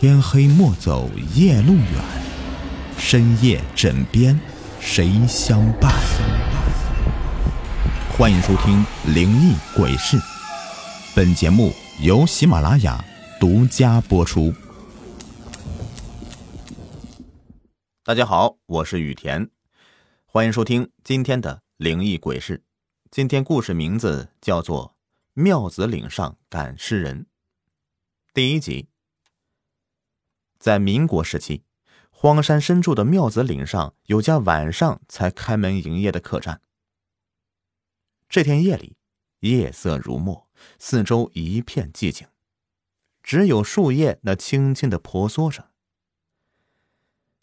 天黑莫走夜路远，深夜枕边谁相伴？欢迎收听《灵异鬼事》，本节目由喜马拉雅独家播出。大家好，我是雨田，欢迎收听今天的《灵异鬼事》。今天故事名字叫做《庙子岭上赶尸人》第一集。在民国时期，荒山深处的庙子岭上有家晚上才开门营业的客栈。这天夜里，夜色如墨，四周一片寂静，只有树叶那轻轻的婆娑着。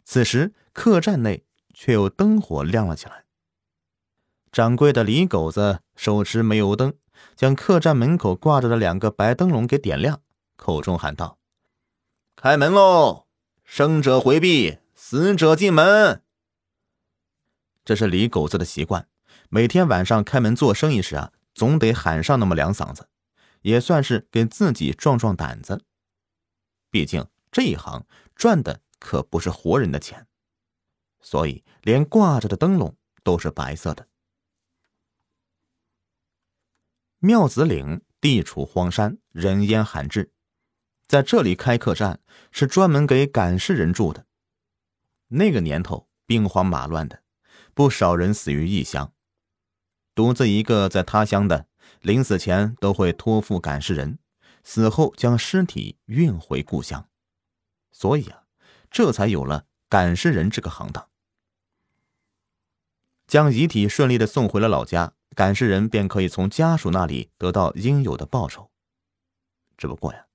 此时，客栈内却有灯火亮了起来。掌柜的李狗子手持煤油灯，将客栈门口挂着的两个白灯笼给点亮，口中喊道。开门喽！生者回避，死者进门。这是李狗子的习惯，每天晚上开门做生意时啊，总得喊上那么两嗓子，也算是给自己壮壮胆子。毕竟这一行赚的可不是活人的钱，所以连挂着的灯笼都是白色的。庙子岭地处荒山，人烟罕至。在这里开客栈是专门给赶尸人住的。那个年头兵荒马乱的，不少人死于异乡。独自一个在他乡的，临死前都会托付赶尸人，死后将尸体运回故乡。所以啊，这才有了赶尸人这个行当。将遗体顺利的送回了老家，赶尸人便可以从家属那里得到应有的报酬。只不过呀。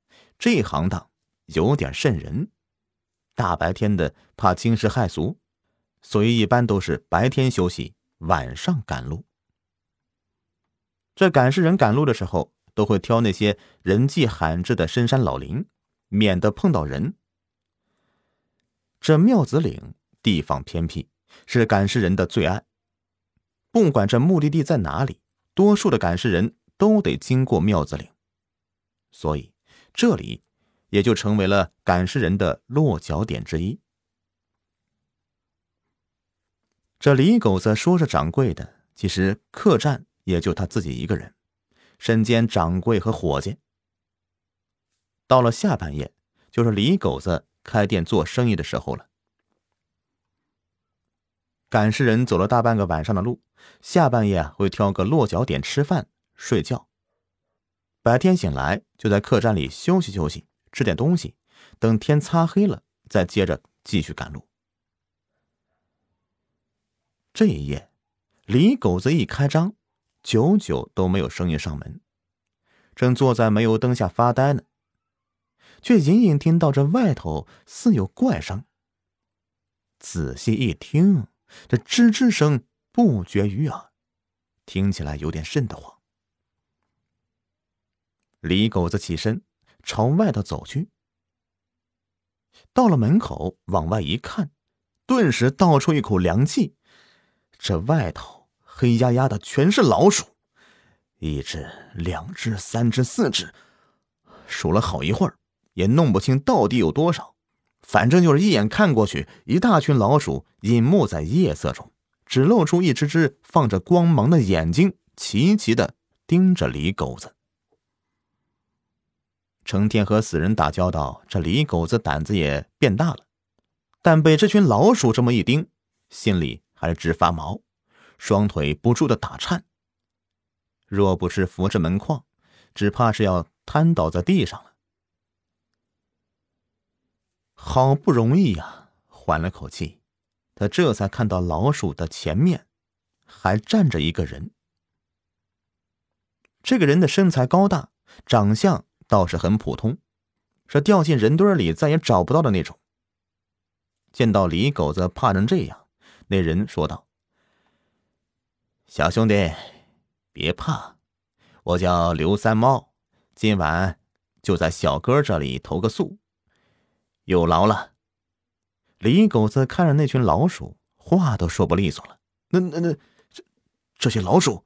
这行当有点瘆人，大白天的怕惊世骇俗，所以一般都是白天休息，晚上赶路。这赶尸人赶路的时候，都会挑那些人迹罕至的深山老林，免得碰到人。这庙子岭地方偏僻，是赶尸人的最爱。不管这目的地在哪里，多数的赶尸人都得经过庙子岭，所以。这里也就成为了赶尸人的落脚点之一。这李狗子说是掌柜的，其实客栈也就他自己一个人，身兼掌柜和伙计。到了下半夜，就是李狗子开店做生意的时候了。赶尸人走了大半个晚上的路，下半夜会挑个落脚点吃饭睡觉。白天醒来就在客栈里休息休息，吃点东西，等天擦黑了再接着继续赶路。这一夜，李狗子一开张，久久都没有生意上门，正坐在煤油灯下发呆呢，却隐隐听到这外头似有怪声。仔细一听，这吱吱声不绝于耳，听起来有点瘆得慌。李狗子起身，朝外头走去。到了门口，往外一看，顿时倒出一口凉气。这外头黑压压的，全是老鼠，一只、两只、三只、四只，数了好一会儿，也弄不清到底有多少。反正就是一眼看过去，一大群老鼠隐没在夜色中，只露出一只只放着光芒的眼睛，齐齐的盯着李狗子。成天和死人打交道，这李狗子胆子也变大了，但被这群老鼠这么一盯，心里还是直发毛，双腿不住的打颤。若不是扶着门框，只怕是要瘫倒在地上了。好不容易呀，缓了口气，他这才看到老鼠的前面还站着一个人。这个人的身材高大，长相。倒是很普通，是掉进人堆里再也找不到的那种。见到李狗子怕成这样，那人说道：“小兄弟，别怕，我叫刘三猫，今晚就在小哥这里投个宿，有劳了。”李狗子看着那群老鼠，话都说不利索了。那那那，这这些老鼠。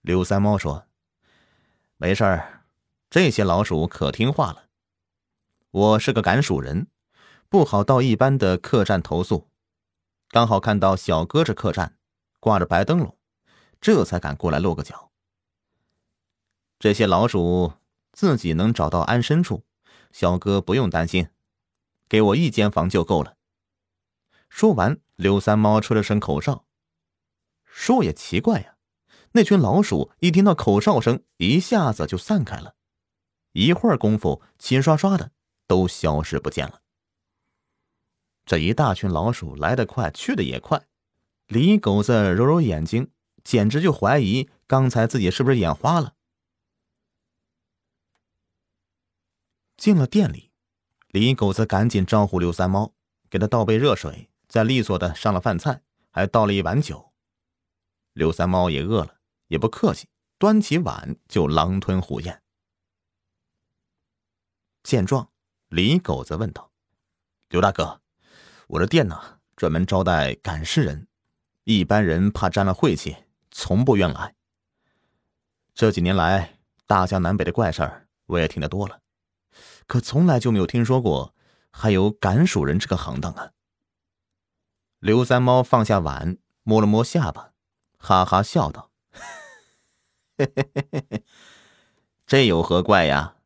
刘三猫说：“没事儿。”这些老鼠可听话了，我是个赶鼠人，不好到一般的客栈投宿。刚好看到小哥这客栈挂着白灯笼，这才敢过来落个脚。这些老鼠自己能找到安身处，小哥不用担心，给我一间房就够了。说完，刘三猫吹了声口哨。说也奇怪呀，那群老鼠一听到口哨声，一下子就散开了，一会儿功夫，齐刷刷的。都消失不见了。这一大群老鼠来得快，去的也快。李狗子揉揉眼睛，简直就怀疑刚才自己是不是眼花了。进了店里，李狗子赶紧招呼刘三猫，给他倒杯热水，再利索的上了饭菜，还倒了一碗酒。刘三猫也饿了，也不客气，端起碗就狼吞虎咽。见状。李狗子问道：“刘大哥，我这店呢，专门招待赶尸人，一般人怕沾了晦气，从不愿来。这几年来，大江南北的怪事儿我也听得多了，可从来就没有听说过还有赶鼠人这个行当啊。”刘三猫放下碗，摸了摸下巴，哈哈笑道：“嘿嘿嘿嘿嘿，这有何怪呀？”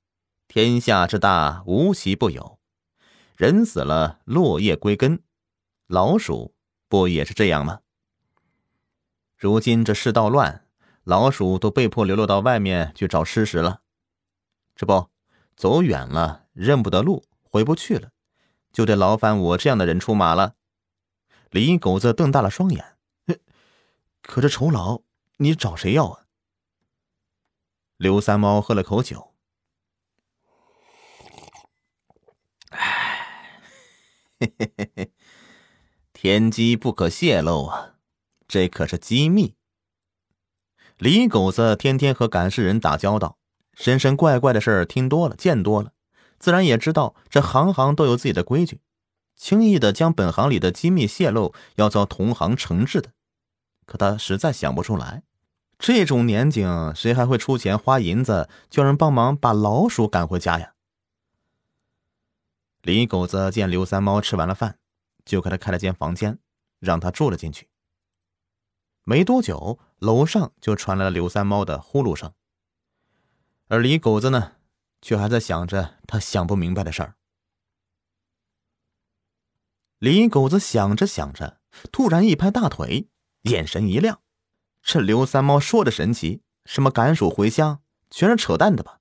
天下之大，无奇不有。人死了，落叶归根，老鼠不也是这样吗？如今这世道乱，老鼠都被迫流落到外面去找吃食了。这不，走远了，认不得路，回不去了，就得劳烦我这样的人出马了。李狗子瞪大了双眼，可这酬劳你找谁要啊？刘三猫喝了口酒。嘿嘿嘿嘿，天机不可泄露啊，这可是机密。李狗子天天和赶尸人打交道，神神怪怪的事儿听多了，见多了，自然也知道这行行都有自己的规矩，轻易的将本行里的机密泄露，要遭同行惩治的。可他实在想不出来，这种年景，谁还会出钱花银子叫人帮忙把老鼠赶回家呀？李狗子见刘三猫吃完了饭，就给他开了间房间，让他住了进去。没多久，楼上就传来了刘三猫的呼噜声，而李狗子呢，却还在想着他想不明白的事儿。李狗子想着想着，突然一拍大腿，眼神一亮：“这刘三猫说的神奇，什么赶鼠回乡，全是扯淡的吧？”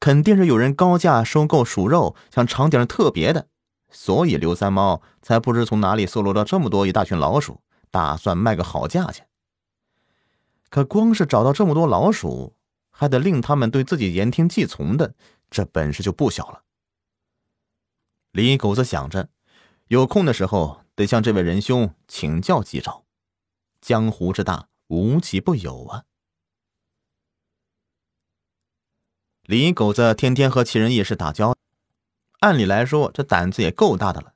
肯定是有人高价收购鼠肉，想尝点特别的，所以刘三猫才不知从哪里搜罗到这么多一大群老鼠，打算卖个好价钱。可光是找到这么多老鼠，还得令他们对自己言听计从的，这本事就不小了。李狗子想着，有空的时候得向这位仁兄请教几招。江湖之大，无奇不有啊。李狗子天天和奇人异士打交道，按理来说这胆子也够大的了，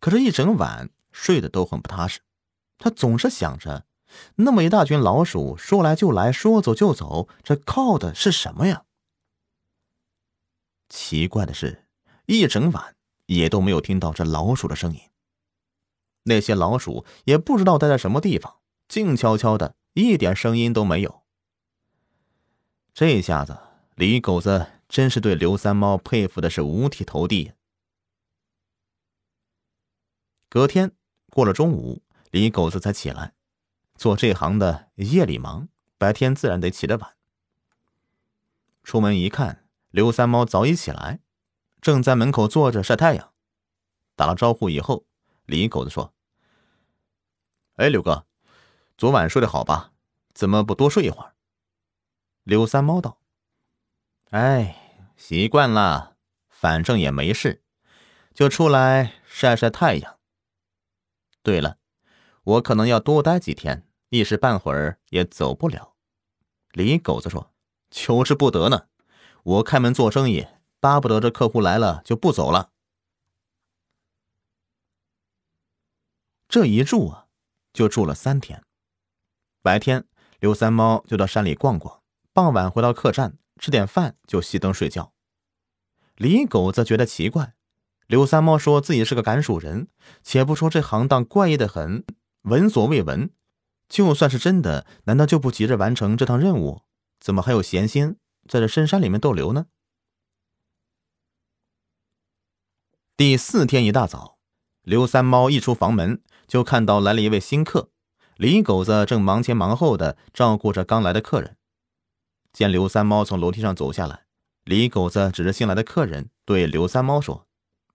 可是，一整晚睡得都很不踏实。他总是想着，那么一大群老鼠说来就来，说走就走，这靠的是什么呀？奇怪的是，一整晚也都没有听到这老鼠的声音。那些老鼠也不知道待在什么地方，静悄悄的，一点声音都没有。这下子。李狗子真是对刘三猫佩服的是五体投地。隔天过了中午，李狗子才起来。做这行的夜里忙，白天自然得起得晚。出门一看，刘三猫早已起来，正在门口坐着晒太阳。打了招呼以后，李狗子说：“哎，刘哥，昨晚睡得好吧？怎么不多睡一会儿？”刘三猫道。哎，习惯了，反正也没事，就出来晒晒太阳。对了，我可能要多待几天，一时半会儿也走不了。李狗子说：“求之不得呢，我开门做生意，巴不得这客户来了就不走了。”这一住啊，就住了三天。白天，刘三猫就到山里逛逛，傍晚回到客栈。吃点饭就熄灯睡觉。李狗子觉得奇怪，刘三猫说自己是个赶鼠人，且不说这行当怪异的很，闻所未闻。就算是真的，难道就不急着完成这趟任务？怎么还有闲心在这深山里面逗留呢？第四天一大早，刘三猫一出房门，就看到来了一位新客。李狗子正忙前忙后的照顾着刚来的客人。见刘三猫从楼梯上走下来，李狗子指着新来的客人对刘三猫说：“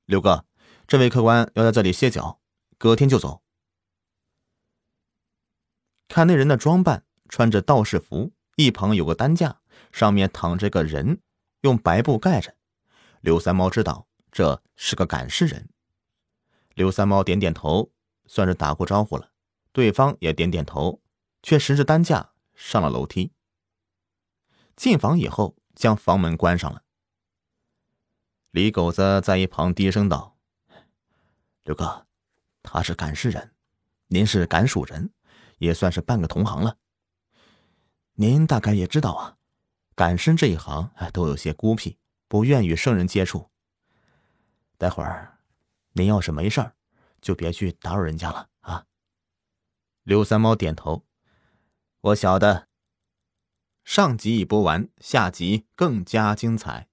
刘哥，这位客官要在这里歇脚，隔天就走。”看那人的装扮，穿着道士服，一旁有个担架，上面躺着个人，用白布盖着。刘三猫知道这是个赶尸人。刘三猫点点头，算是打过招呼了。对方也点点头，却拾着担架上了楼梯。进房以后，将房门关上了。李狗子在一旁低声道：“刘哥，他是赶尸人，您是赶鼠人。”也算是半个同行了。您大概也知道啊，赶尸这一行哎都有些孤僻，不愿与生人接触。待会儿，您要是没事儿，就别去打扰人家了啊。刘三猫点头，我晓得。上集已播完，下集更加精彩。